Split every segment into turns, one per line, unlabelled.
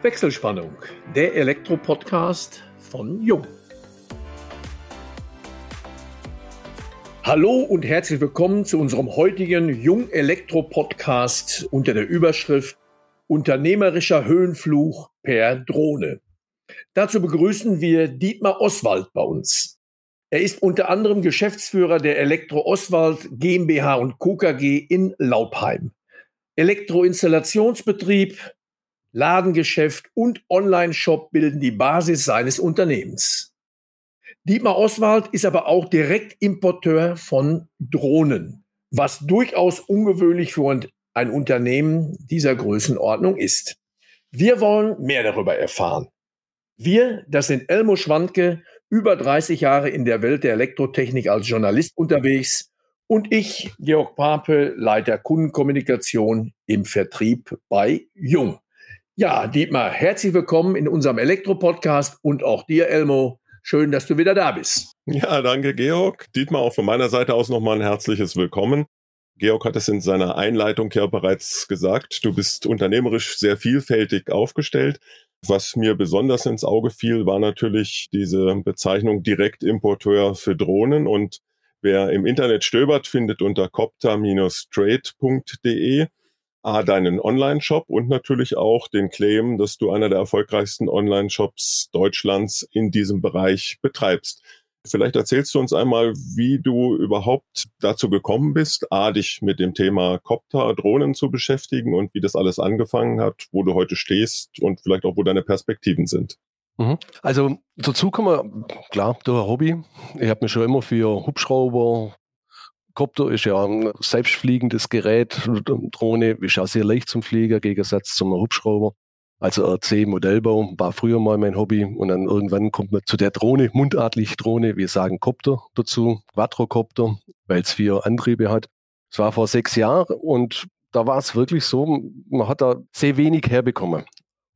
Wechselspannung, der Elektro-Podcast von Jung. Hallo und herzlich willkommen zu unserem heutigen Jung Elektro Podcast unter der Überschrift Unternehmerischer Höhenfluch per Drohne. Dazu begrüßen wir Dietmar Oswald bei uns. Er ist unter anderem Geschäftsführer der Elektro Oswald GmbH und Co. KG in Laubheim. Elektroinstallationsbetrieb, Ladengeschäft und Online-Shop bilden die Basis seines Unternehmens. Dietmar Oswald ist aber auch Direktimporteur von Drohnen, was durchaus ungewöhnlich für ein Unternehmen dieser Größenordnung ist. Wir wollen mehr darüber erfahren. Wir, das sind Elmo Schwandke, über 30 Jahre in der Welt der Elektrotechnik als Journalist unterwegs und ich, Georg Pape, Leiter Kundenkommunikation im Vertrieb bei Jung. Ja, Dietmar, herzlich willkommen in unserem Elektro-Podcast und auch dir, Elmo. Schön, dass du wieder da bist.
Ja, danke, Georg. Dietmar, auch von meiner Seite aus nochmal ein herzliches Willkommen. Georg hat es in seiner Einleitung ja bereits gesagt. Du bist unternehmerisch sehr vielfältig aufgestellt. Was mir besonders ins Auge fiel, war natürlich diese Bezeichnung Direktimporteur für Drohnen. Und wer im Internet stöbert, findet unter copter-trade.de A, deinen Online-Shop und natürlich auch den Claim, dass du einer der erfolgreichsten Online-Shops Deutschlands in diesem Bereich betreibst. Vielleicht erzählst du uns einmal, wie du überhaupt dazu gekommen bist, A, dich mit dem Thema Copter, Drohnen zu beschäftigen und wie das alles angefangen hat, wo du heute stehst und vielleicht auch, wo deine Perspektiven sind.
Mhm. Also dazu kommen wir, klar, durch ein Hobby. Ich habe mich schon immer für Hubschrauber, Copter ist ja ein selbstfliegendes Gerät. Drohne ist auch sehr leicht zum Fliegen, im Gegensatz zum Hubschrauber. Also RC-Modellbau war früher mal mein Hobby und dann irgendwann kommt man zu der Drohne, mundartlich Drohne, wir sagen Copter dazu, Quadrocopter, weil es vier Antriebe hat. Es war vor sechs Jahren und da war es wirklich so, man hat da sehr wenig herbekommen.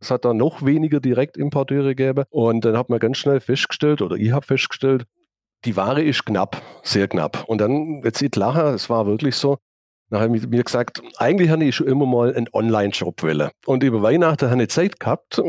Es hat da noch weniger Direktimporteure gegeben und dann hat man ganz schnell festgestellt, oder ich habe festgestellt, die Ware ist knapp, sehr knapp. Und dann, jetzt sieht Lacher, es war wirklich so, dann habe ich mir gesagt, eigentlich habe ich schon immer mal einen Online-Shop wollen. Und über Weihnachten habe ich Zeit gehabt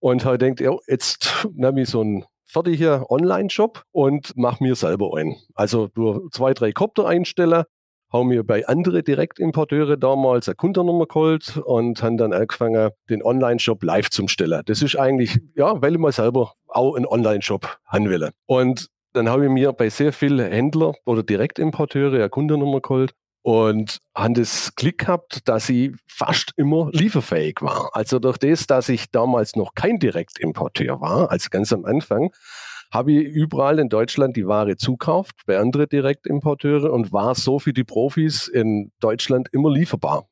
und habe gedacht, ja, jetzt nehme ich so einen fertigen Online-Shop und mache mir selber einen. Also nur zwei, drei Kopter einstellen, habe mir bei anderen Direktimporteure damals eine Kundennummer geholt und habe dann angefangen, den Online-Shop live zu stellen. Das ist eigentlich, ja, weil ich mal selber auch einen Online-Shop haben will. Und dann habe ich mir bei sehr vielen Händlern oder Direktimporteure eine Kundennummer geholt und haben das Glück gehabt, dass ich fast immer lieferfähig war. Also durch das, dass ich damals noch kein Direktimporteur war, also ganz am Anfang, habe ich überall in Deutschland die Ware zukauft bei anderen Direktimporteure und war so für die Profis in Deutschland immer lieferbar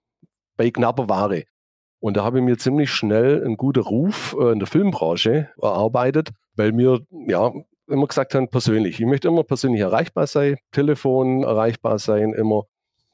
bei knapper Ware. Und da habe ich mir ziemlich schnell einen guten Ruf äh, in der Filmbranche erarbeitet, weil mir ja immer gesagt haben, persönlich. Ich möchte immer persönlich erreichbar sein, Telefon erreichbar sein, immer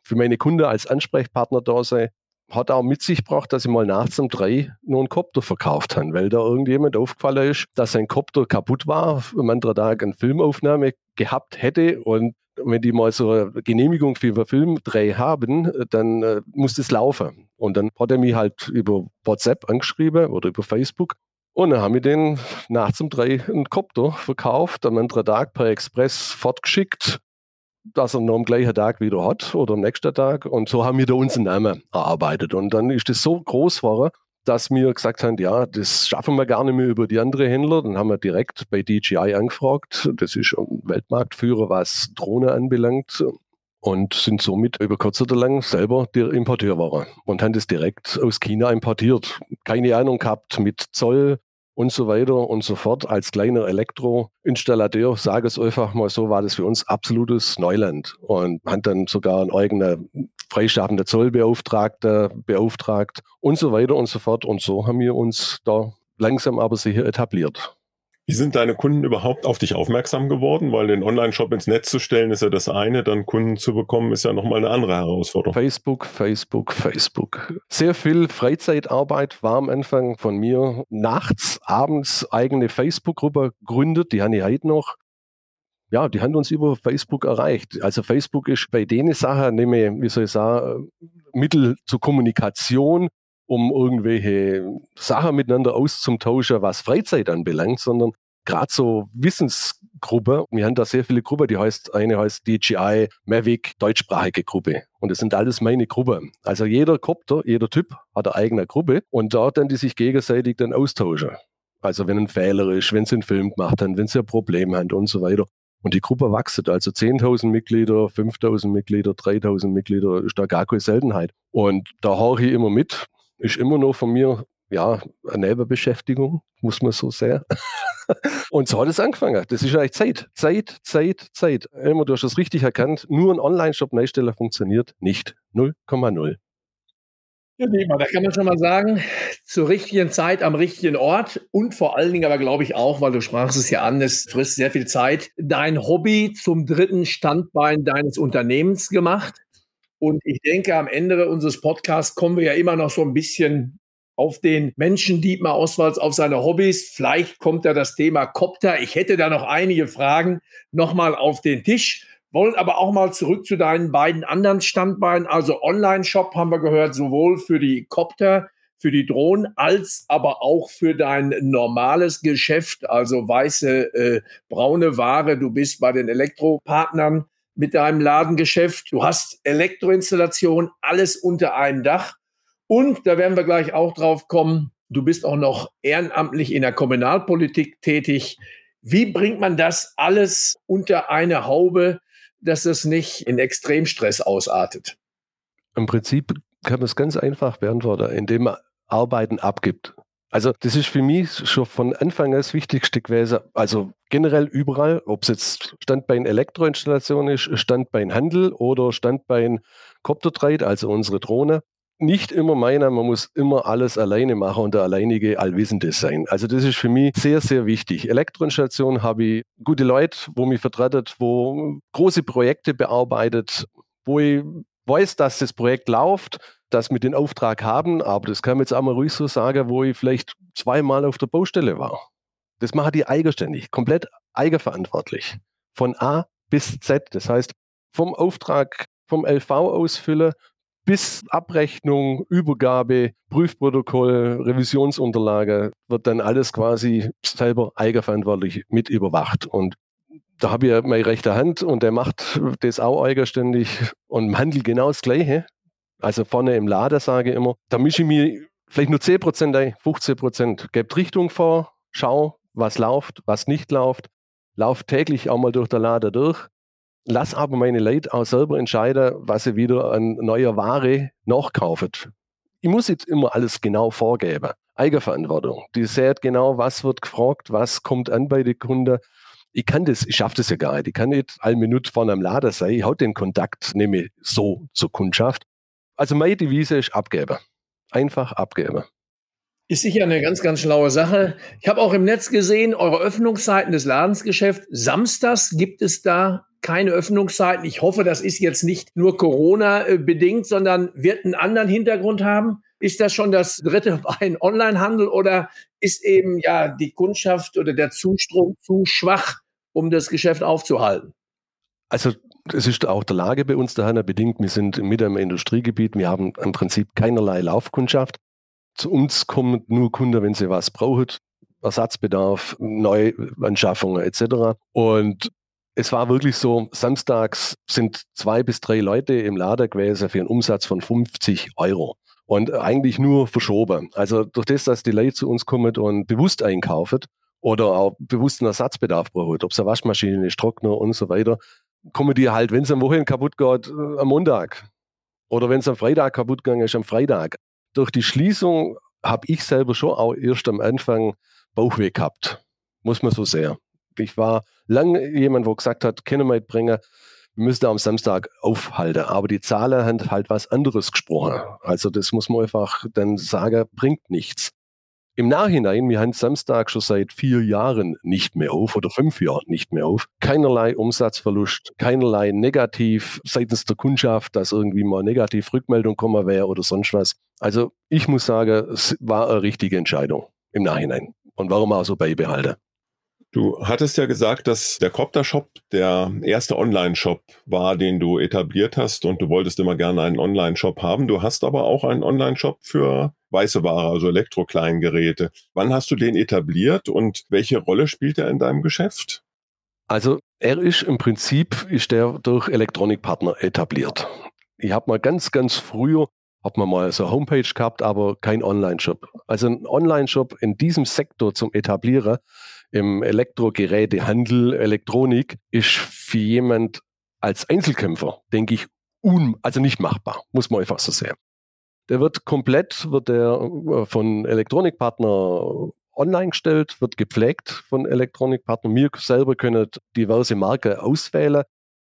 für meine Kunden als Ansprechpartner da sein. Hat auch mit sich gebracht, dass ich mal nachts um drei nur einen Kopter verkauft habe, weil da irgendjemand aufgefallen ist, dass sein Kopter kaputt war, am anderen Tag eine Filmaufnahme gehabt hätte und wenn die mal so eine Genehmigung für einen Filmdreh haben, dann äh, muss das laufen. Und dann hat er mich halt über WhatsApp angeschrieben oder über Facebook und dann haben wir den nachts um drei einen Kopter verkauft, am anderen Tag per Express fortgeschickt, dass er noch am gleichen Tag wieder hat oder am nächsten Tag. Und so haben wir da unseren Namen erarbeitet. Und dann ist das so groß geworden, dass wir gesagt haben, ja, das schaffen wir gar nicht mehr über die anderen Händler. Dann haben wir direkt bei DJI angefragt. Das ist ein Weltmarktführer, was Drohne anbelangt und sind somit über kurz oder lang selber der Importeur waren und haben das direkt aus China importiert. Keine Ahnung gehabt mit Zoll, und so weiter und so fort. Als kleiner Elektroinstallateur, sage es einfach mal so, war das für uns absolutes Neuland und haben dann sogar einen eigenen freischaffende Zollbeauftragter beauftragt und so weiter und so fort. Und so haben wir uns da langsam aber sicher etabliert.
Wie sind deine Kunden überhaupt auf dich aufmerksam geworden? Weil den Online-Shop ins Netz zu stellen ist ja das eine, dann Kunden zu bekommen ist ja nochmal eine andere Herausforderung.
Facebook, Facebook, Facebook. Sehr viel Freizeitarbeit war am Anfang von mir. Nachts, abends eigene Facebook-Gruppe gegründet, die ich heute noch. Ja, die haben uns über Facebook erreicht. Also Facebook ist bei denen Sachen, nehme, wie soll ich sagen, Mittel zur Kommunikation um irgendwelche Sachen miteinander auszutauschen, was Freizeit anbelangt, sondern gerade so Wissensgruppe. Wir haben da sehr viele Gruppen, die heißt, eine heißt DJI Mavic, deutschsprachige Gruppe. Und das sind alles meine Gruppen. Also jeder Kopter, jeder Typ hat eine eigene Gruppe und da dann die sich gegenseitig dann austauschen. Also wenn ein Fehler ist, wenn sie einen Film gemacht haben, wenn sie ein Problem haben und so weiter. Und die Gruppe wächst, also 10.000 Mitglieder, 5.000 Mitglieder, 3.000 Mitglieder, ist da gar keine Seltenheit. Und da haue ich immer mit, ist immer noch von mir ja, eine Nebenbeschäftigung, muss man so sagen. und so hat es angefangen. Das ist eigentlich Zeit. Zeit, Zeit, Zeit. Elmer, du hast das richtig erkannt. Nur ein Online-Shop Neustelle funktioniert nicht. 0,0.
Ja, da kann man schon mal sagen, zur richtigen Zeit am richtigen Ort und vor allen Dingen aber glaube ich auch, weil du sprachst es ja an, es frisst sehr viel Zeit, dein Hobby zum dritten Standbein deines Unternehmens gemacht. Und ich denke, am Ende unseres Podcasts kommen wir ja immer noch so ein bisschen auf den Menschen Dietmar Oswalds, auf seine Hobbys. Vielleicht kommt da das Thema Copter. Ich hätte da noch einige Fragen nochmal auf den Tisch. Wollen aber auch mal zurück zu deinen beiden anderen Standbeinen. Also Online-Shop haben wir gehört, sowohl für die Copter, für die Drohnen, als aber auch für dein normales Geschäft, also weiße, äh, braune Ware. Du bist bei den Elektropartnern mit deinem Ladengeschäft. Du hast Elektroinstallation, alles unter einem Dach. Und da werden wir gleich auch drauf kommen. Du bist auch noch ehrenamtlich in der Kommunalpolitik tätig. Wie bringt man das alles unter eine Haube, dass es nicht in Extremstress ausartet?
Im Prinzip kann man es ganz einfach beantworten, indem man Arbeiten abgibt. Also das ist für mich schon von Anfang an das Wichtigste gewesen. Also generell überall, ob es jetzt Standbein Elektroinstallation ist, Standbein Handel oder Standbein Coptertrade, also unsere Drohne nicht immer meinen, man muss immer alles alleine machen und der alleinige Allwissende sein. Also das ist für mich sehr, sehr wichtig. Elektroinstallation habe ich gute Leute, wo mich vertretet, wo große Projekte bearbeitet, wo ich weiß, dass das Projekt läuft, dass wir den Auftrag haben, aber das kann man jetzt auch mal ruhig so sagen, wo ich vielleicht zweimal auf der Baustelle war. Das mache ich eigenständig, komplett eigenverantwortlich. Von A bis Z. Das heißt, vom Auftrag vom LV ausfüllen bis Abrechnung, Übergabe, Prüfprotokoll, Revisionsunterlage wird dann alles quasi selber eigenverantwortlich mit überwacht. Und da habe ich meine rechte Hand und der macht das auch eigenständig und im Handel genau das Gleiche. Also vorne im Laden sage ich immer, da mische ich mir vielleicht nur 10% ein, 15%. Gebt Richtung vor, schau, was läuft, was nicht läuft. Lauf täglich auch mal durch der Lader durch lass aber meine Leute auch selber entscheiden, was sie wieder an neuer Ware nachkaufen. Ich muss jetzt immer alles genau vorgeben. Eigenverantwortung. Die sieht genau, was wird gefragt, was kommt an bei den Kunden. Ich kann das, ich schaffe das ja gar nicht. Ich kann nicht alle Minute vorne am Lader sein. Ich hau den Kontakt nehme so zur Kundschaft. Also meine Devise ist abgeben. Einfach abgeben.
Ist sicher eine ganz, ganz schlaue Sache. Ich habe auch im Netz gesehen, eure Öffnungszeiten des Ladensgeschäfts. Samstags gibt es da keine Öffnungszeiten. Ich hoffe, das ist jetzt nicht nur Corona-bedingt, sondern wird einen anderen Hintergrund haben. Ist das schon das dritte Bein Onlinehandel oder ist eben ja die Kundschaft oder der Zustrom zu schwach, um das Geschäft aufzuhalten?
Also es ist auch der Lage bei uns daher bedingt. Wir sind mit im Industriegebiet. Wir haben im Prinzip keinerlei Laufkundschaft. Zu uns kommen nur Kunden, wenn sie was brauchen. Ersatzbedarf, Neuanschaffungen etc. Und es war wirklich so, samstags sind zwei bis drei Leute im Lader gewesen für einen Umsatz von 50 Euro. Und eigentlich nur verschoben. Also durch das, dass die Leute zu uns kommen und bewusst einkaufen oder auch bewussten Ersatzbedarf brauchen, ob es eine Waschmaschine ist, Trockner und so weiter, die halt, wenn es am Wochenende kaputt geht, äh, am Montag. Oder wenn es am Freitag kaputt gegangen ist, am Freitag. Durch die Schließung habe ich selber schon auch erst am Anfang Bauchweh gehabt. Muss man so sehen. Ich war lange jemand, wo gesagt hat, Kinemate bringen, wir müssen am Samstag aufhalten. Aber die Zahlen haben halt was anderes gesprochen. Also das muss man einfach dann sagen, bringt nichts. Im Nachhinein, wir haben Samstag schon seit vier Jahren nicht mehr auf oder fünf Jahren nicht mehr auf. Keinerlei Umsatzverlust, keinerlei negativ seitens der Kundschaft, dass irgendwie mal negativ Rückmeldung kommen wäre oder sonst was. Also ich muss sagen, es war eine richtige Entscheidung im Nachhinein. Und warum auch so beibehalten?
Du hattest ja gesagt, dass der Copter-Shop der erste Online-Shop war, den du etabliert hast und du wolltest immer gerne einen Online-Shop haben. Du hast aber auch einen Online-Shop für weiße Ware, also Elektrokleingeräte. Wann hast du den etabliert und welche Rolle spielt er in deinem Geschäft?
Also er ist im Prinzip ist der durch Elektronikpartner etabliert. Ich habe mal ganz, ganz früher hat man mal so eine Homepage gehabt, aber kein Online-Shop. Also ein Online-Shop in diesem Sektor zum Etablieren im Elektrogerätehandel, Elektronik, ist für jemand als Einzelkämpfer, denke ich, un, also nicht machbar, muss man einfach so sehen. Der wird komplett, wird der äh, von Elektronikpartner online gestellt, wird gepflegt von Elektronikpartnern. Wir selber können diverse Marken auswählen,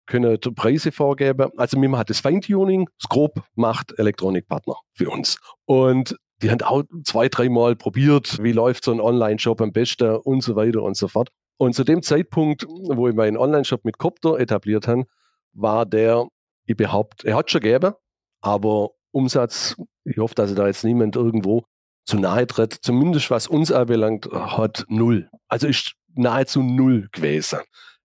können Preise vorgeben. Also wir machen das Feintuning, das Grob macht Elektronikpartner für uns. Und die haben auch zwei, dreimal probiert, wie läuft so ein Online-Shop am besten und so weiter und so fort. Und zu dem Zeitpunkt, wo ich meinen Online-Shop mit Copter etabliert habe, war der, ich behaupte, er hat schon gegeben, aber Umsatz, ich hoffe, dass da jetzt niemand irgendwo zu nahe tritt, zumindest was uns anbelangt, hat null. Also ist nahezu null gewesen.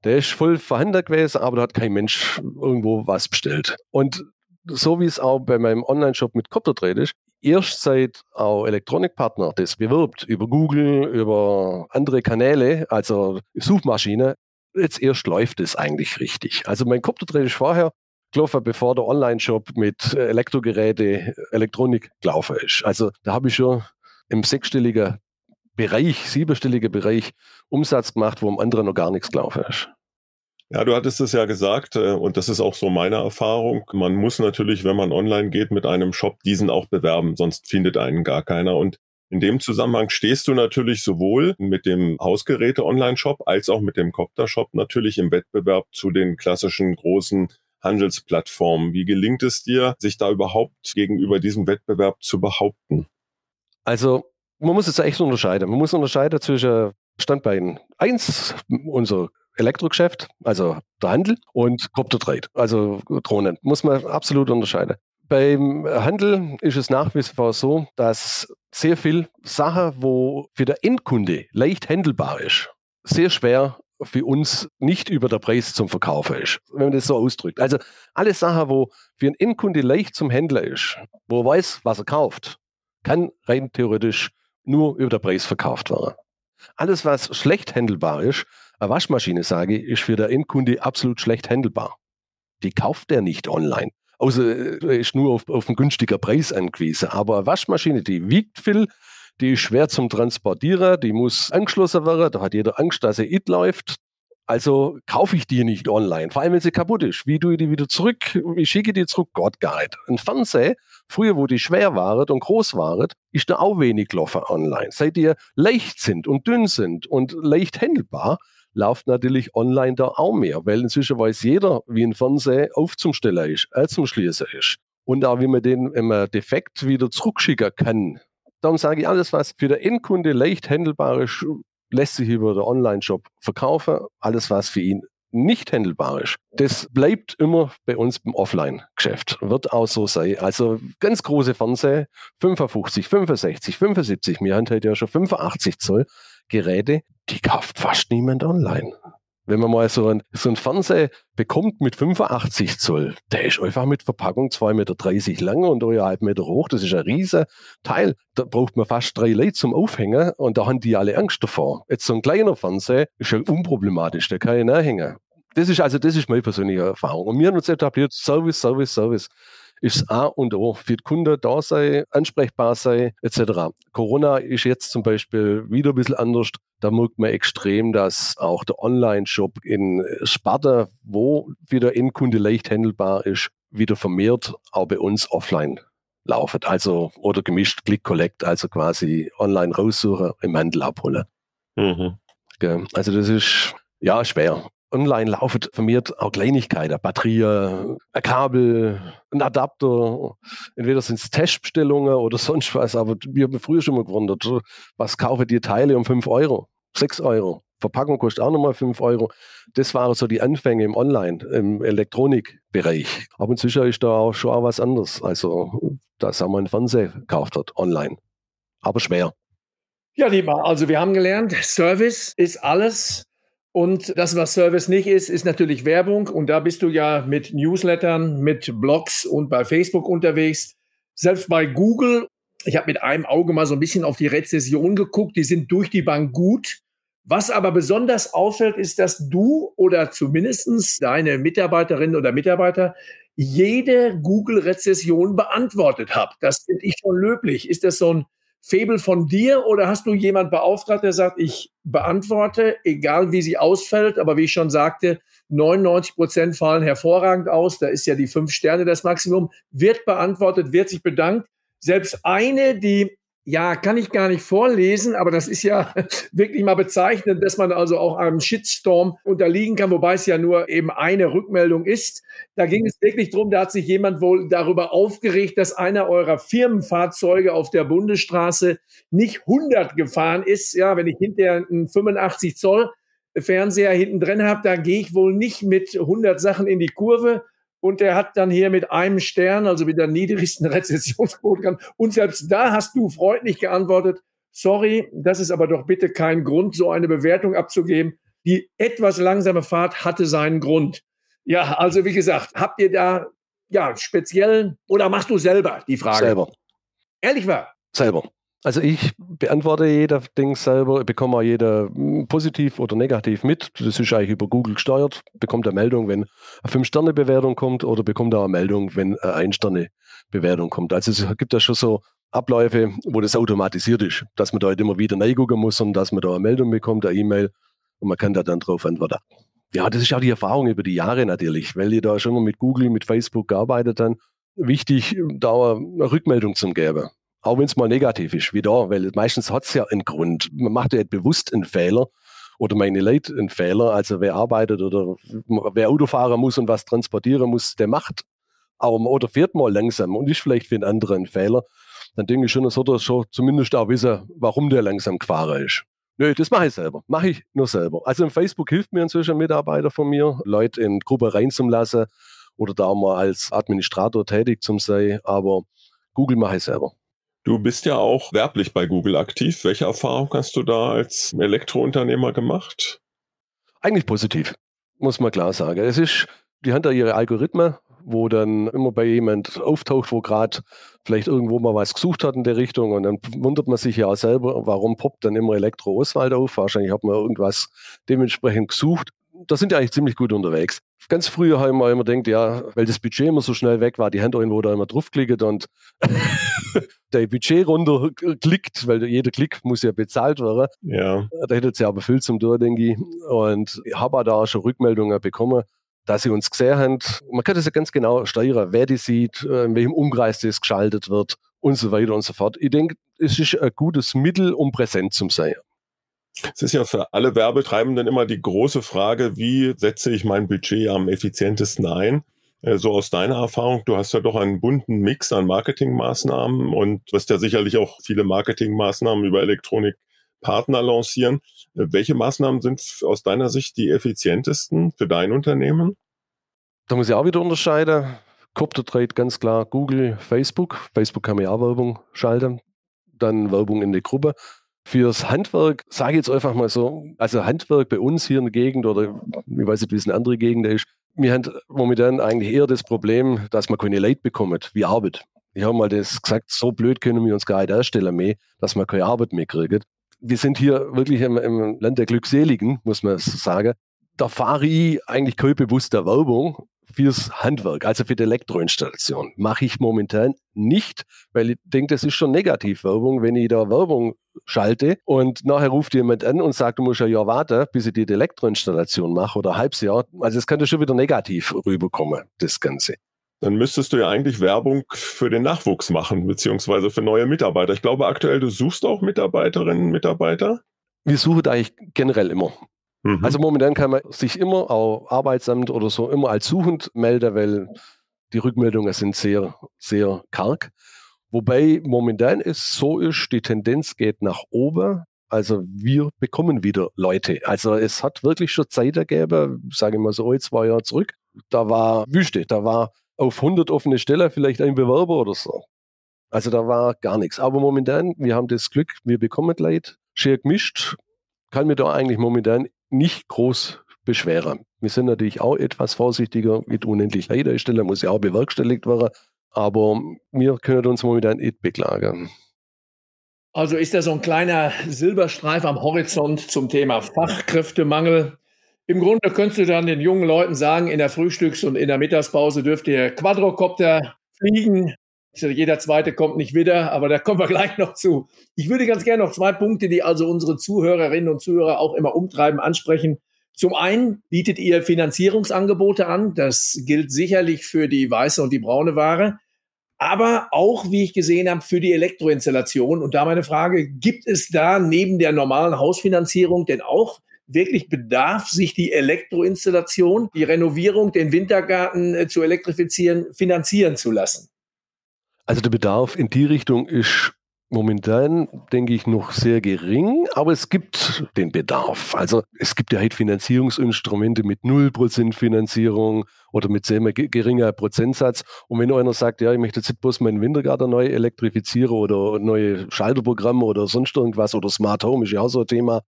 Der ist voll vorhanden gewesen, aber da hat kein Mensch irgendwo was bestellt. Und so wie es auch bei meinem Online-Shop mit Copter ist, erst seit auch Elektronikpartner das bewirbt, über Google, über andere Kanäle, also Suchmaschine, jetzt erst läuft es eigentlich richtig. Also mein Copter ist vorher gelaufen, bevor der Online-Shop mit Elektrogeräte, Elektronik gelaufen ist. Also da habe ich schon im sechsstelligen Bereich, siebenstelligen Bereich Umsatz gemacht, wo am anderen noch gar nichts gelaufen ist.
Ja, du hattest es ja gesagt, äh, und das ist auch so meine Erfahrung. Man muss natürlich, wenn man online geht mit einem Shop, diesen auch bewerben, sonst findet einen gar keiner. Und in dem Zusammenhang stehst du natürlich sowohl mit dem Hausgeräte-Online-Shop als auch mit dem Copter-Shop natürlich im Wettbewerb zu den klassischen großen Handelsplattformen. Wie gelingt es dir, sich da überhaupt gegenüber diesem Wettbewerb zu behaupten?
Also, man muss es echt unterscheiden. Man muss unterscheiden zwischen Standbeinen. Eins, unser Elektrogeschäft, also der Handel, und Copter Trade, also Drohnen. Muss man absolut unterscheiden. Beim Handel ist es nach wie vor so, dass sehr viel Sachen, wo für den Endkunde leicht handelbar ist, sehr schwer für uns nicht über der Preis zum Verkaufen ist, wenn man das so ausdrückt. Also alle Sachen, wo für einen Endkunde leicht zum Händler ist, wo er weiß, was er kauft, kann rein theoretisch nur über der Preis verkauft werden. Alles, was schlecht handelbar ist, eine Waschmaschine, sage ich, ist für den Endkunde absolut schlecht handelbar. Die kauft er nicht online. Außer er ist nur auf, auf einen günstigen Preis angewiesen. Aber eine Waschmaschine, die wiegt viel, die ist schwer zum Transportieren, die muss angeschlossen werden, da hat jeder Angst, dass sie it läuft. Also kaufe ich die nicht online, vor allem wenn sie kaputt ist. Wie tue ich die wieder zurück? Wie schicke ich die zurück? Gott nicht. Ein Fernseher, früher wo die schwer waren und groß waren, ist da auch wenig gelaufen online. Seit die leicht sind und dünn sind und leicht handelbar, läuft natürlich online da auch mehr, weil inzwischen weiß jeder, wie ein Fernseher aufzustellen ist, äh, zum Schließen ist. Und auch wie man den immer defekt wieder zurückschicken kann. Darum sage ich, alles, was für den Endkunde leicht handelbar ist, lässt sich über den Online-Shop verkaufen. Alles, was für ihn nicht handelbar ist, das bleibt immer bei uns beim Offline-Geschäft. Wird auch so sein. Also ganz große Fernseher, 55, 65, 75, wir haben heute ja schon 85 Zoll Geräte, die kauft fast niemand online. Wenn man mal so ein, so ein Fernseher bekommt mit 85 Zoll, der ist einfach mit Verpackung 2,30 Meter lang und 3,5 Meter hoch. Das ist ein riesen Teil. Da braucht man fast drei Leute zum Aufhängen und da haben die alle Angst davor. Jetzt so ein kleiner Fernseher ist ja unproblematisch, der kann ja nachhängen. Das ist also, das ist meine persönliche Erfahrung. Und wir haben uns etabliert, Service, Service, Service ist A und O. Für die Kunden da sei, ansprechbar sei, etc. Corona ist jetzt zum Beispiel wieder ein bisschen anders. Da merkt man extrem, dass auch der Online-Shop in Sparta, wo wieder Endkunde leicht handelbar ist, wieder vermehrt auch bei uns offline laufen. Also, oder gemischt Click Collect, also quasi online raussuchen, im Handel abholen. Mhm. Also, das ist ja schwer online laufen vermehrt auch Kleinigkeiten, Batterie, ein Kabel, ein Adapter. Entweder sind es Testbestellungen oder sonst was, aber wir haben früher schon mal gewundert, was kaufen die Teile um 5 Euro, 6 Euro. Verpackung kostet auch nochmal 5 Euro. Das waren so die Anfänge im Online, im Elektronikbereich. Aber inzwischen ist da auch schon auch was anderes. Also, da haben wir einen Fernseher gekauft hat, online. Aber schwer.
Ja, lieber, also wir haben gelernt, Service ist alles. Und das, was Service nicht ist, ist natürlich Werbung. Und da bist du ja mit Newslettern, mit Blogs und bei Facebook unterwegs. Selbst bei Google, ich habe mit einem Auge mal so ein bisschen auf die Rezession geguckt, die sind durch die Bank gut. Was aber besonders auffällt, ist, dass du oder zumindestens deine Mitarbeiterinnen oder Mitarbeiter jede Google-Rezession beantwortet habt. Das finde ich schon löblich. Ist das so ein Febel von dir oder hast du jemand beauftragt, der sagt, ich beantworte, egal wie sie ausfällt, aber wie ich schon sagte, 99 Prozent fallen hervorragend aus. Da ist ja die fünf Sterne das Maximum. Wird beantwortet, wird sich bedankt. Selbst eine, die ja, kann ich gar nicht vorlesen, aber das ist ja wirklich mal bezeichnend, dass man also auch einem Shitstorm unterliegen kann, wobei es ja nur eben eine Rückmeldung ist. Da ging es wirklich drum, da hat sich jemand wohl darüber aufgeregt, dass einer eurer Firmenfahrzeuge auf der Bundesstraße nicht 100 gefahren ist. Ja, wenn ich hinterher einen 85 Zoll Fernseher hinten drin habe, da gehe ich wohl nicht mit 100 Sachen in die Kurve, und der hat dann hier mit einem Stern, also mit der niedrigsten Rezessionsquote, und selbst da hast du freundlich geantwortet, sorry, das ist aber doch bitte kein Grund, so eine Bewertung abzugeben. Die etwas langsame Fahrt hatte seinen Grund. Ja, also wie gesagt, habt ihr da ja speziell oder machst du selber die Frage?
Selber.
Ehrlich wahr?
Selber. Also ich beantworte jeder Ding selber, bekomme auch jeder hm, positiv oder negativ mit. Das ist eigentlich über Google gesteuert. Bekommt eine Meldung, wenn eine 5-Sterne-Bewertung kommt oder bekommt auch eine Meldung, wenn eine 1-Sterne-Bewertung kommt. Also es gibt ja schon so Abläufe, wo das automatisiert ist, dass man da halt immer wieder reingucken muss und dass man da eine Meldung bekommt, eine E-Mail und man kann da dann drauf antworten. Ja, das ist auch die Erfahrung über die Jahre natürlich, weil ihr da schon mal mit Google, mit Facebook gearbeitet habt. Wichtig, da eine Rückmeldung zu geben. Auch wenn es mal negativ ist, wie da, weil meistens hat es ja einen Grund. Man macht ja bewusst einen Fehler oder meine Leute einen Fehler. Also wer arbeitet oder wer Auto fahren muss und was transportieren muss, der macht aber oder fährt mal langsam und ist vielleicht für einen anderen ein Fehler. Dann denke ich schon, das sollte er schon zumindest auch wissen, warum der langsam gefahren ist. Nö, das mache ich selber. Mache ich nur selber. Also im Facebook hilft mir inzwischen ein Mitarbeiter von mir, Leute in Gruppe reinzulassen oder da mal als Administrator tätig zum sein. Aber Google mache ich selber.
Du bist ja auch werblich bei Google aktiv. Welche Erfahrung hast du da als Elektrounternehmer gemacht?
Eigentlich positiv, muss man klar sagen. Es ist, die haben da ihre Algorithmen, wo dann immer bei jemand auftaucht, wo gerade vielleicht irgendwo mal was gesucht hat in der Richtung und dann wundert man sich ja auch selber, warum poppt dann immer Elektro-Oswald auf. Wahrscheinlich hat man irgendwas dementsprechend gesucht. Da sind die eigentlich ziemlich gut unterwegs. Ganz früher haben wir immer gedacht, ja, weil das Budget immer so schnell weg war, die Hand irgendwo da immer draufklicken und der Budget runterklickt, weil jeder Klick muss ja bezahlt werden.
Ja.
Da hätte sie aber viel zum Tor, denke ich. Und ich habe da auch schon Rückmeldungen bekommen, dass sie uns gesehen haben. Man kann das ja ganz genau steuern, wer die sieht, äh, in welchem Umkreis das geschaltet wird und so weiter und so fort. Ich denke, es ist ein gutes Mittel, um präsent zu sein.
Es ist ja für alle Werbetreibenden immer die große Frage, wie setze ich mein Budget am effizientesten ein? Äh, so aus deiner Erfahrung, du hast ja doch einen bunten Mix an Marketingmaßnahmen und wirst ja sicherlich auch viele Marketingmaßnahmen über Elektronikpartner lancieren. Äh, welche Maßnahmen sind aus deiner Sicht die effizientesten für dein Unternehmen?
Da muss ich auch wieder unterscheiden. Copter Trade ganz klar Google, Facebook. Facebook kann man ja auch Werbung schalten. Dann Werbung in die Gruppe. Fürs Handwerk, sage ich jetzt einfach mal so, also Handwerk bei uns hier in der Gegend oder ich weiß nicht, wie es in andere Gegenden ist, wir haben momentan eigentlich eher das Problem, dass man keine Leute bekommt, wie Arbeit. Ich habe mal das gesagt, so blöd können wir uns gar nicht darstellen mehr, dass man keine Arbeit mehr kriegt. Wir sind hier wirklich im, im Land der Glückseligen, muss man sagen. Da fahre ich eigentlich keine bewusste Werbung, fürs Handwerk, also für die Elektroinstallation, mache ich momentan nicht, weil ich denke, das ist schon Negativwerbung, wenn ich da Werbung schalte und nachher ruft jemand an und sagt, du musst ja Jahr warten, bis ich die Elektroinstallation mache oder ein halbes Jahr. Also es kann ja schon wieder negativ rüberkommen, das Ganze
dann müsstest du ja eigentlich Werbung für den Nachwuchs machen, beziehungsweise für neue Mitarbeiter. Ich glaube aktuell, du suchst auch Mitarbeiterinnen und Mitarbeiter.
Wir suchen eigentlich generell immer. Mhm. Also momentan kann man sich immer, auch Arbeitsamt oder so, immer als suchend melden, weil die Rückmeldungen sind sehr, sehr karg. Wobei momentan es so ist, die Tendenz geht nach oben. Also wir bekommen wieder Leute. Also es hat wirklich schon Zeit gegeben, sage ich mal so, zwei Jahre zurück. Da war Wüste, da war auf 100 offene Stellen vielleicht ein Bewerber oder so. Also da war gar nichts. Aber momentan, wir haben das Glück, wir bekommen Leute schwer gemischt, kann mir da eigentlich momentan nicht groß beschweren. Wir sind natürlich auch etwas vorsichtiger mit unendlich Leiterstelle, muss ja auch bewerkstelligt werden, aber wir können uns momentan nicht beklagen.
Also ist da so ein kleiner Silberstreif am Horizont zum Thema Fachkräftemangel. Im Grunde könntest du dann den jungen Leuten sagen, in der Frühstücks- und in der Mittagspause dürft ihr Quadrocopter fliegen. Jeder zweite kommt nicht wieder, aber da kommen wir gleich noch zu. Ich würde ganz gerne noch zwei Punkte, die also unsere Zuhörerinnen und Zuhörer auch immer umtreiben, ansprechen. Zum einen bietet ihr Finanzierungsangebote an. Das gilt sicherlich für die weiße und die braune Ware aber auch, wie ich gesehen habe, für die Elektroinstallation. Und da meine Frage, gibt es da neben der normalen Hausfinanzierung denn auch wirklich Bedarf, sich die Elektroinstallation, die Renovierung, den Wintergarten äh, zu elektrifizieren, finanzieren zu lassen?
Also der Bedarf in die Richtung ist momentan, denke ich, noch sehr gering, aber es gibt den Bedarf. Also es gibt ja halt Finanzierungsinstrumente mit 0% Finanzierung oder mit sehr geringer Prozentsatz. Und wenn einer sagt, ja, ich möchte jetzt bloß meinen Wintergarten neu elektrifizieren oder neue Schalterprogramme oder sonst irgendwas oder Smart Home ist ja auch so ein Thema,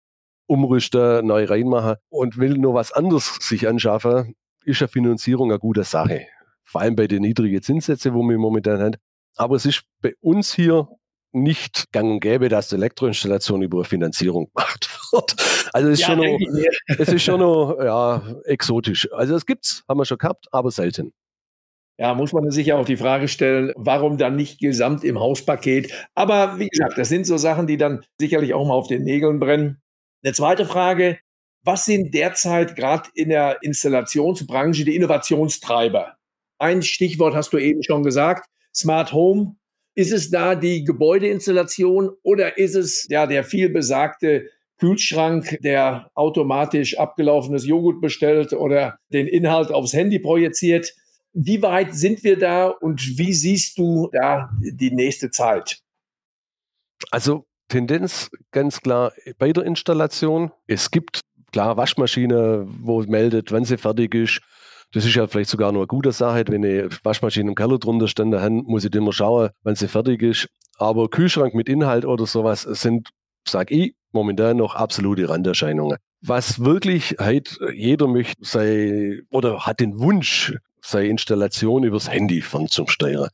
umrüsten, neu reinmachen und will nur was anderes sich anschaffen, ist ja Finanzierung eine gute Sache. Vor allem bei den niedrigen Zinssätzen, wo wir momentan haben. Aber es ist bei uns hier nicht gang und gäbe, dass die Elektroinstallation über Finanzierung gemacht wird. Also es ist, ja, schon, noch, es ist schon noch ja, exotisch. Also es gibt's, haben wir schon gehabt, aber selten.
Ja, muss man sich ja auch die Frage stellen, warum dann nicht gesamt im Hauspaket? Aber wie gesagt, das sind so Sachen, die dann sicherlich auch mal auf den Nägeln brennen. Eine zweite Frage, was sind derzeit gerade in der Installationsbranche die Innovationstreiber? Ein Stichwort hast du eben schon gesagt, Smart Home ist es da die Gebäudeinstallation oder ist es ja der viel besagte Kühlschrank, der automatisch abgelaufenes Joghurt bestellt oder den Inhalt aufs Handy projiziert? Wie weit sind wir da und wie siehst du da die nächste Zeit?
Also Tendenz ganz klar bei der Installation. Es gibt klar Waschmaschine, wo meldet, wann sie fertig ist. Das ist ja vielleicht sogar noch eine gute Sache. Wenn eine Waschmaschine im Keller drunter stand, dann muss ich immer schauen, wann sie fertig ist. Aber Kühlschrank mit Inhalt oder sowas sind, sag ich, momentan noch absolute Randerscheinungen. Was wirklich halt jeder möchte, sei oder hat den Wunsch, seine Installation übers Handy fernzusteuern.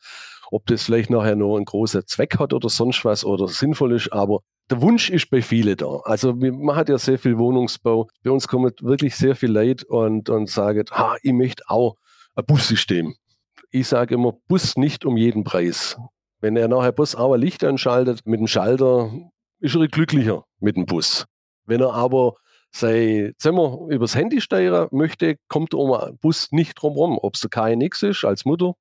Ob das vielleicht nachher noch einen großen Zweck hat oder sonst was oder sinnvoll ist, aber der Wunsch ist bei vielen da. Also man hat ja sehr viel Wohnungsbau. Bei uns kommen wirklich sehr viele Leute und, und sagen, ha, ich möchte auch ein Bussystem. Ich sage immer, Bus nicht um jeden Preis. Wenn er nachher Bus auch ein Licht anschaltet mit dem Schalter, ist er glücklicher mit dem Bus. Wenn er aber sein Zimmer übers Handy steuern möchte, kommt um Bus nicht drumherum. Ob es der KNX ist als Mutter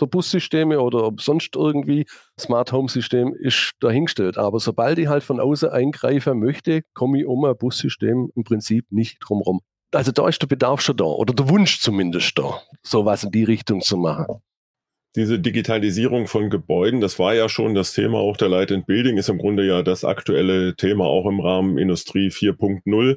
der Bussysteme oder ob sonst irgendwie Smart Home System ist dahingestellt. Aber sobald ich halt von außen eingreifen möchte, komme ich um ein Bussystem im Prinzip nicht drumherum. Also da ist der Bedarf schon da oder der Wunsch zumindest da, sowas in die Richtung zu machen.
Diese Digitalisierung von Gebäuden, das war ja schon das Thema auch der Light and Building, ist im Grunde ja das aktuelle Thema auch im Rahmen Industrie 4.0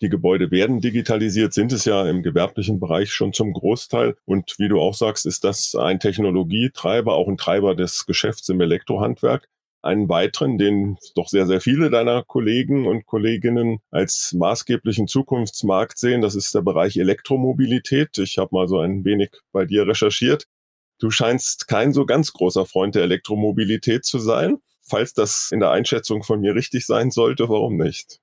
die Gebäude werden digitalisiert, sind es ja im gewerblichen Bereich schon zum Großteil. Und wie du auch sagst, ist das ein Technologietreiber, auch ein Treiber des Geschäfts im Elektrohandwerk. Einen weiteren, den doch sehr, sehr viele deiner Kollegen und Kolleginnen als maßgeblichen Zukunftsmarkt sehen, das ist der Bereich Elektromobilität. Ich habe mal so ein wenig bei dir recherchiert. Du scheinst kein so ganz großer Freund der Elektromobilität zu sein. Falls das in der Einschätzung von mir richtig sein sollte, warum nicht?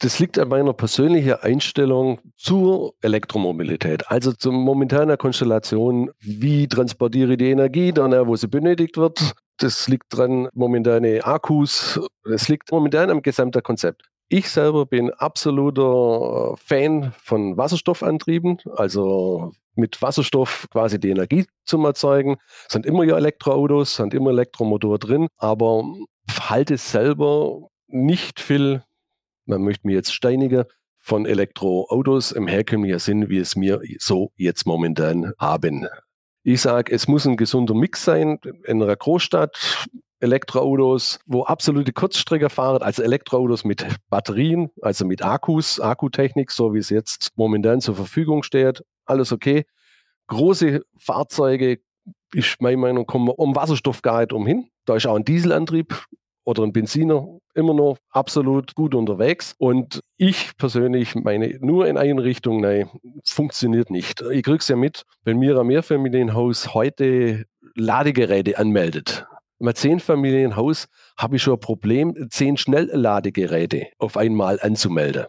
Das liegt an meiner persönlichen Einstellung zur Elektromobilität, also zur momentanen Konstellation. Wie transportiere ich die Energie dann, wo sie benötigt wird? Das liegt dran, momentane Akkus. Das liegt momentan am gesamten Konzept. Ich selber bin absoluter Fan von Wasserstoffantrieben, also mit Wasserstoff quasi die Energie zum Erzeugen. Es sind immer ja Elektroautos, sind immer Elektromotor drin, aber halte selber nicht viel man möchte mir jetzt steiniger von Elektroautos im herkömmlichen Sinn, wie es mir so jetzt momentan haben. Ich sage, es muss ein gesunder Mix sein in einer Großstadt. Elektroautos, wo absolute Kurzstrecke fahren, also Elektroautos mit Batterien, also mit Akkus, Akkutechnik, so wie es jetzt momentan zur Verfügung steht, alles okay. Große Fahrzeuge, ist meine Meinung, kommen um Wasserstoff gar nicht umhin. Da ist auch ein Dieselantrieb oder ein Benziner immer noch absolut gut unterwegs. Und ich persönlich meine, nur in eine Richtung, nein, funktioniert nicht. Ich krieg's ja mit, wenn mir ein Mehrfamilienhaus heute Ladegeräte anmeldet. Im Zehnfamilienhaus habe ich schon ein Problem, zehn Schnellladegeräte auf einmal anzumelden.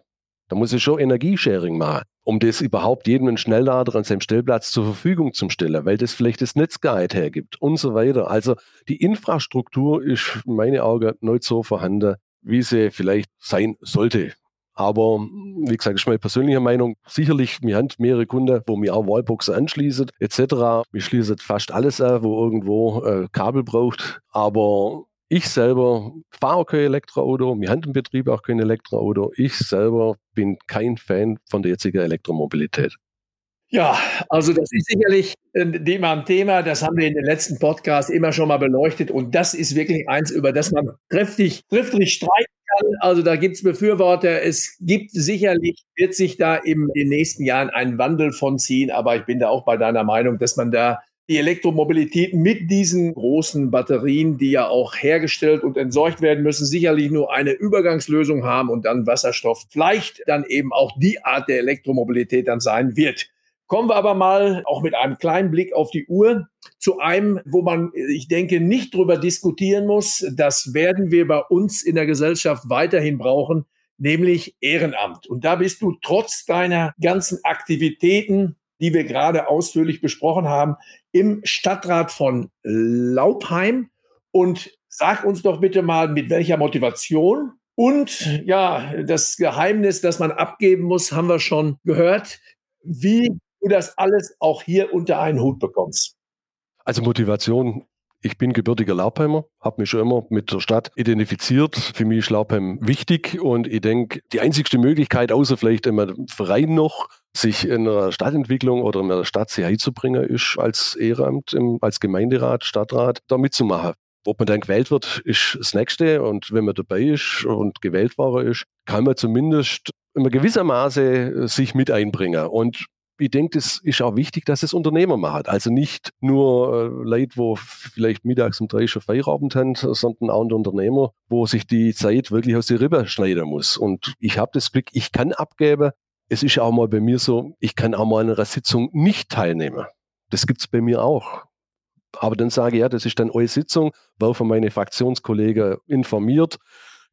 Da muss ich schon Energiesharing machen, um das überhaupt jedem einen Schnelllader an seinem Stellplatz zur Verfügung zu stellen, weil das vielleicht das Netzguide hergibt und so weiter. Also die Infrastruktur ist in meinen Augen nicht so vorhanden, wie sie vielleicht sein sollte. Aber wie gesagt, ist meine persönliche Meinung. Sicherlich, wir haben mehrere Kunden, wo mir auch Wallboxen anschließen, etc. Wir schließen fast alles an, wo irgendwo äh, Kabel braucht. Aber ich selber fahre kein Elektroauto, wir haben im Betrieb auch kein Elektroauto. Ich selber bin kein Fan von der jetzigen Elektromobilität.
Ja, also das ist sicherlich ein Thema, das haben wir in den letzten Podcasts immer schon mal beleuchtet und das ist wirklich eins, über das man kräftig, kräftig streiten kann. Also da gibt es Befürworter. Es gibt sicherlich, wird sich da in den nächsten Jahren ein Wandel von ziehen, aber ich bin da auch bei deiner Meinung, dass man da die Elektromobilität mit diesen großen Batterien, die ja auch hergestellt und entsorgt werden müssen, sicherlich nur eine Übergangslösung haben und dann Wasserstoff vielleicht dann eben auch die Art der Elektromobilität dann sein wird. Kommen wir aber mal auch mit einem kleinen Blick auf die Uhr zu einem, wo man, ich denke, nicht drüber diskutieren muss. Das werden wir bei uns in der Gesellschaft weiterhin brauchen, nämlich Ehrenamt. Und da bist du trotz deiner ganzen Aktivitäten, die wir gerade ausführlich besprochen haben, im Stadtrat von Laubheim. Und sag uns doch bitte mal, mit welcher Motivation und ja, das Geheimnis, das man abgeben muss, haben wir schon gehört. Wie du das alles auch hier unter einen Hut bekommst?
Also Motivation ich bin gebürtiger Laubheimer, habe mich schon immer mit der Stadt identifiziert. Für mich ist Laubheim wichtig und ich denke, die einzigste Möglichkeit, außer vielleicht im Verein noch, sich in einer Stadtentwicklung oder in einer Stadt sich einzubringen, ist als Ehrenamt, als Gemeinderat, Stadtrat da mitzumachen. Ob man dann gewählt wird, ist das Nächste. Und wenn man dabei ist und gewählt worden ist, kann man zumindest in gewisser Maße sich mit einbringen. Und ich denke, das ist auch wichtig, dass es Unternehmer machen. Also nicht nur äh, Leute, wo vielleicht mittags um drei schon Feierabend haben, sondern auch ein Unternehmer, wo sich die Zeit wirklich aus der Rippe schneiden muss. Und ich habe das Glück, ich kann abgeben. Es ist auch mal bei mir so, ich kann auch mal an einer Sitzung nicht teilnehmen. Das gibt es bei mir auch. Aber dann sage ich, ja, das ist dann eure Sitzung, war von meinen Fraktionskollegen informiert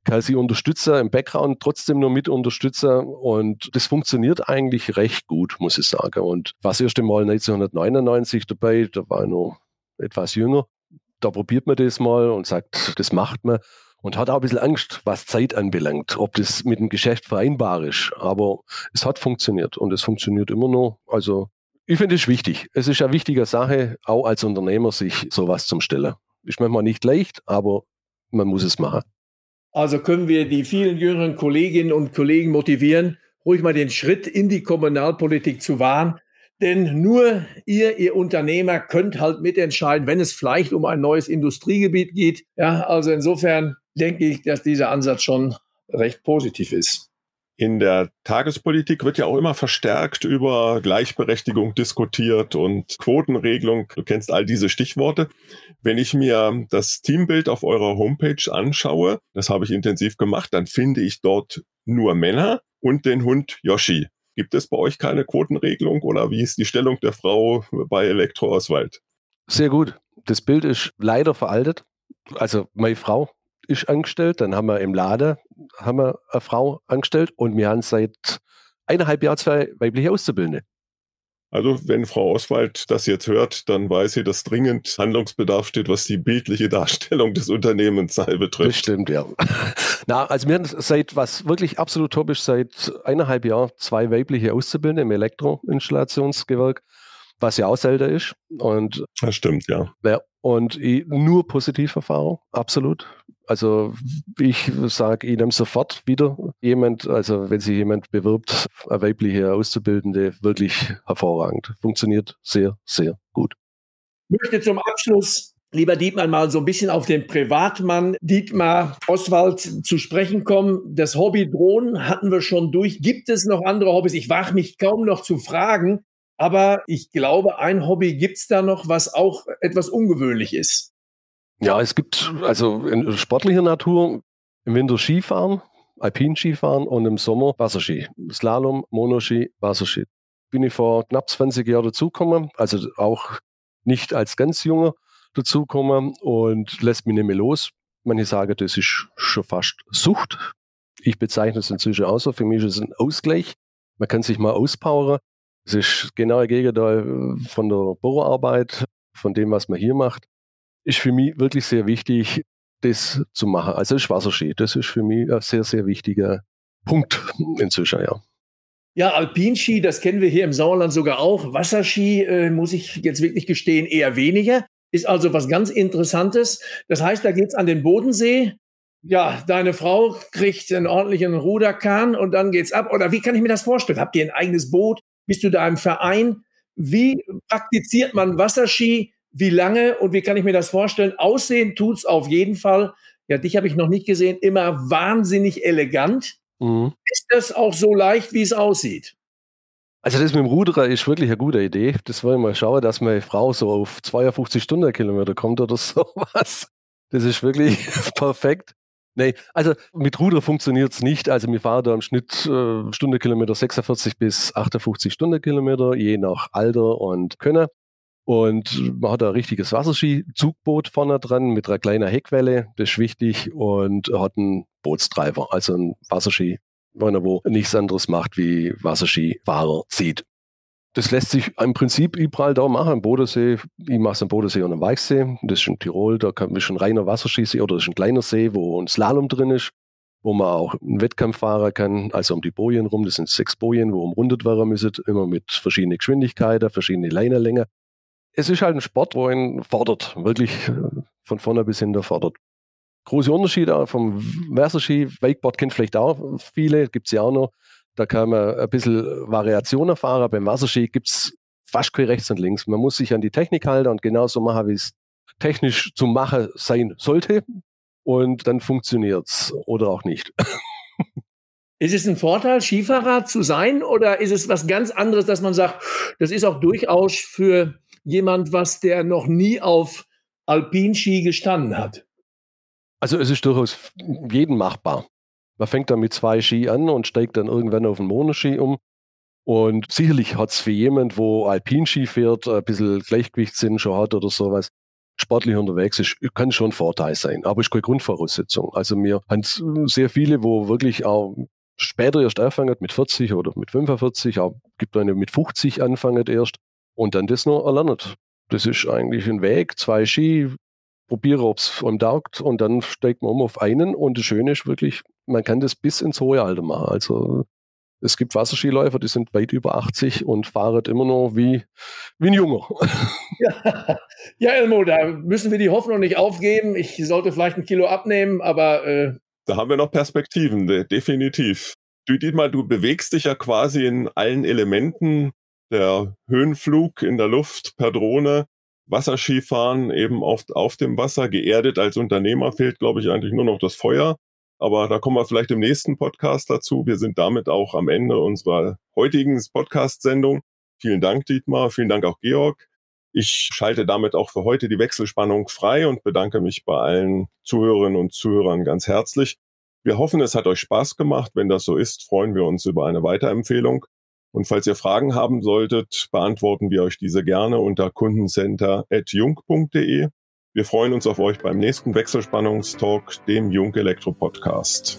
kann sie unterstützen, im Background trotzdem nur mit unterstützen und das funktioniert eigentlich recht gut, muss ich sagen. Und war das erste Mal 1999 dabei, da war ich noch etwas jünger. Da probiert man das mal und sagt, das macht man und hat auch ein bisschen Angst, was Zeit anbelangt, ob das mit dem Geschäft vereinbar ist. Aber es hat funktioniert und es funktioniert immer noch. Also ich finde es wichtig. Es ist eine wichtige Sache, auch als Unternehmer sich sowas zum Stellen. Ist manchmal nicht leicht, aber man muss es machen.
Also können wir die vielen jüngeren Kolleginnen und Kollegen motivieren, ruhig mal den Schritt in die Kommunalpolitik zu wahren. Denn nur ihr, ihr Unternehmer, könnt halt mitentscheiden, wenn es vielleicht um ein neues Industriegebiet geht. Ja, also insofern denke ich, dass dieser Ansatz schon recht positiv ist.
In der Tagespolitik wird ja auch immer verstärkt über Gleichberechtigung diskutiert und Quotenregelung. Du kennst all diese Stichworte. Wenn ich mir das Teambild auf eurer Homepage anschaue, das habe ich intensiv gemacht, dann finde ich dort nur Männer und den Hund Yoshi. Gibt es bei euch keine Quotenregelung oder wie ist die Stellung der Frau bei Elektro Oswald?
Sehr gut. Das Bild ist leider veraltet. Also meine Frau ist angestellt, dann haben wir im Laden haben wir eine Frau angestellt und wir haben seit eineinhalb Jahren zwei weibliche Auszubildende.
Also wenn Frau Oswald das jetzt hört, dann weiß sie, dass dringend Handlungsbedarf steht, was die bildliche Darstellung des Unternehmens betrifft.
Das stimmt, ja. Na, also wir haben seit, was wirklich absolut top ist, seit eineinhalb Jahren zwei weibliche Auszubildende im Elektroinstallationsgewerk was ja auch selten ist. Und,
das stimmt, ja.
ja und nur positive Erfahrung, absolut. Also ich sage Ihnen sofort wieder jemand, also wenn sich jemand bewirbt, eine weibliche Auszubildende, wirklich hervorragend. Funktioniert sehr, sehr gut.
Ich möchte zum Abschluss, lieber Dietmar, mal so ein bisschen auf den Privatmann Dietmar Oswald zu sprechen kommen. Das Hobby Drohnen hatten wir schon durch. Gibt es noch andere Hobbys? Ich wage mich kaum noch zu fragen. Aber ich glaube, ein Hobby gibt es da noch, was auch etwas ungewöhnlich ist.
Ja, es gibt also in sportlicher Natur im Winter Skifahren, Alpin-Skifahren und im Sommer Wasserski. Slalom, Monoski, Wasserski. Bin ich vor knapp 20 Jahren dazugekommen, also auch nicht als ganz junger dazugekommen und lässt mich nicht mehr los. Manche sagen, das ist schon fast Sucht. Ich bezeichne es inzwischen auch so. Für mich ist es ein Ausgleich. Man kann sich mal auspowern. Es ist genau das Gegenteil von der Büroarbeit, von dem, was man hier macht. Ist für mich wirklich sehr wichtig, das zu machen. Also das Wasserski, das ist für mich ein sehr, sehr wichtiger Punkt inzwischen, ja.
Ja, Alpinski, das kennen wir hier im Sauerland sogar auch. Wasserski, äh, muss ich jetzt wirklich gestehen, eher weniger. Ist also was ganz Interessantes. Das heißt, da geht's an den Bodensee. Ja, deine Frau kriegt einen ordentlichen Ruderkahn und dann geht's ab. Oder wie kann ich mir das vorstellen? Habt ihr ein eigenes Boot? Bist du da im Verein? Wie praktiziert man Wasserski? Wie lange und wie kann ich mir das vorstellen? Aussehen tut's auf jeden Fall. Ja, dich habe ich noch nicht gesehen. Immer wahnsinnig elegant. Mhm. Ist das auch so leicht, wie es aussieht?
Also das mit dem Ruderer ist wirklich eine gute Idee. Das wollen wir mal schauen, dass meine Frau so auf 52 Stundenkilometer kommt oder sowas. Das ist wirklich perfekt. Nee, also mit Ruder funktioniert es nicht. Also wir fahren da im Schnitt äh, Stundenkilometer 46 bis 58 Stundenkilometer, je nach Alter und Können. Und man hat ein richtiges Wasserski-Zugboot vorne dran mit einer kleinen Heckwelle, das ist wichtig, und hat einen Bootstreiber, also ein Wasserski, wo nichts anderes macht, wie Wasserskifahrer zieht. Das lässt sich im Prinzip überall da machen, am Bodensee. Ich mache es am Bodensee und am Weichsee. Das ist in Tirol, da kann, ist ein reiner Wasserskisee oder das ist ein kleiner See, wo ein Slalom drin ist, wo man auch einen Wettkampf fahren kann, also um die Bojen rum. Das sind sechs Bojen, wo umrundet werden müssen, immer mit verschiedenen Geschwindigkeiten, verschiedene Leinenlängen es ist halt ein Sport, wo ihn fordert, wirklich äh, von vorne bis hinten fordert. Große Unterschiede vom Wasserski, Wakeboard kennt vielleicht auch viele, gibt es ja auch noch. Da kann man ein bisschen Variation erfahren. Beim Wasserski gibt es fast kein rechts und links. Man muss sich an die Technik halten und genauso machen, wie es technisch zu machen sein sollte. Und dann funktioniert es oder auch nicht.
Ist es ein Vorteil, Skifahrer zu sein oder ist es was ganz anderes, dass man sagt, das ist auch durchaus für jemand, was der noch nie auf Alpinski gestanden hat?
Also es ist durchaus jeden machbar. Man fängt dann mit zwei Ski an und steigt dann irgendwann auf einen Monoski um. Und sicherlich hat es für jemand, wo Alpinski fährt, ein bisschen Gleichgewichtssinn schon hat oder sowas, sportlich unterwegs ist, kann schon ein Vorteil sein, aber ist keine Grundvoraussetzung. Also wir haben sehr viele, wo wirklich auch später erst anfangen, mit 40 oder mit 45, auch gibt eine mit 50 anfangen erst und dann das noch erlernt. Das ist eigentlich ein Weg, zwei Ski, probiere, ob es einem taugt und dann steigt man um auf einen und das Schöne ist wirklich, man kann das bis ins hohe Alter machen. Also es gibt Wasserskiläufer, die sind weit über 80 und fahren immer noch wie, wie ein Junger.
Ja. ja, Elmo, da müssen wir die Hoffnung nicht aufgeben. Ich sollte vielleicht ein Kilo abnehmen, aber. Äh
da haben wir noch Perspektiven, definitiv. Du, Dietmar, du bewegst dich ja quasi in allen Elementen der Höhenflug in der Luft per Drohne, Wasserskifahren eben auf, auf dem Wasser, geerdet als Unternehmer fehlt, glaube ich, eigentlich nur noch das Feuer. Aber da kommen wir vielleicht im nächsten Podcast dazu. Wir sind damit auch am Ende unserer heutigen Podcast-Sendung. Vielen Dank, Dietmar. Vielen Dank auch, Georg. Ich schalte damit auch für heute die Wechselspannung frei und bedanke mich bei allen Zuhörerinnen und Zuhörern ganz herzlich. Wir hoffen, es hat euch Spaß gemacht. Wenn das so ist, freuen wir uns über eine Weiterempfehlung. Und falls ihr Fragen haben solltet, beantworten wir euch diese gerne unter kundencenter.jung.de. Wir freuen uns auf euch beim nächsten Wechselspannungstalk, dem Jung Elektro Podcast.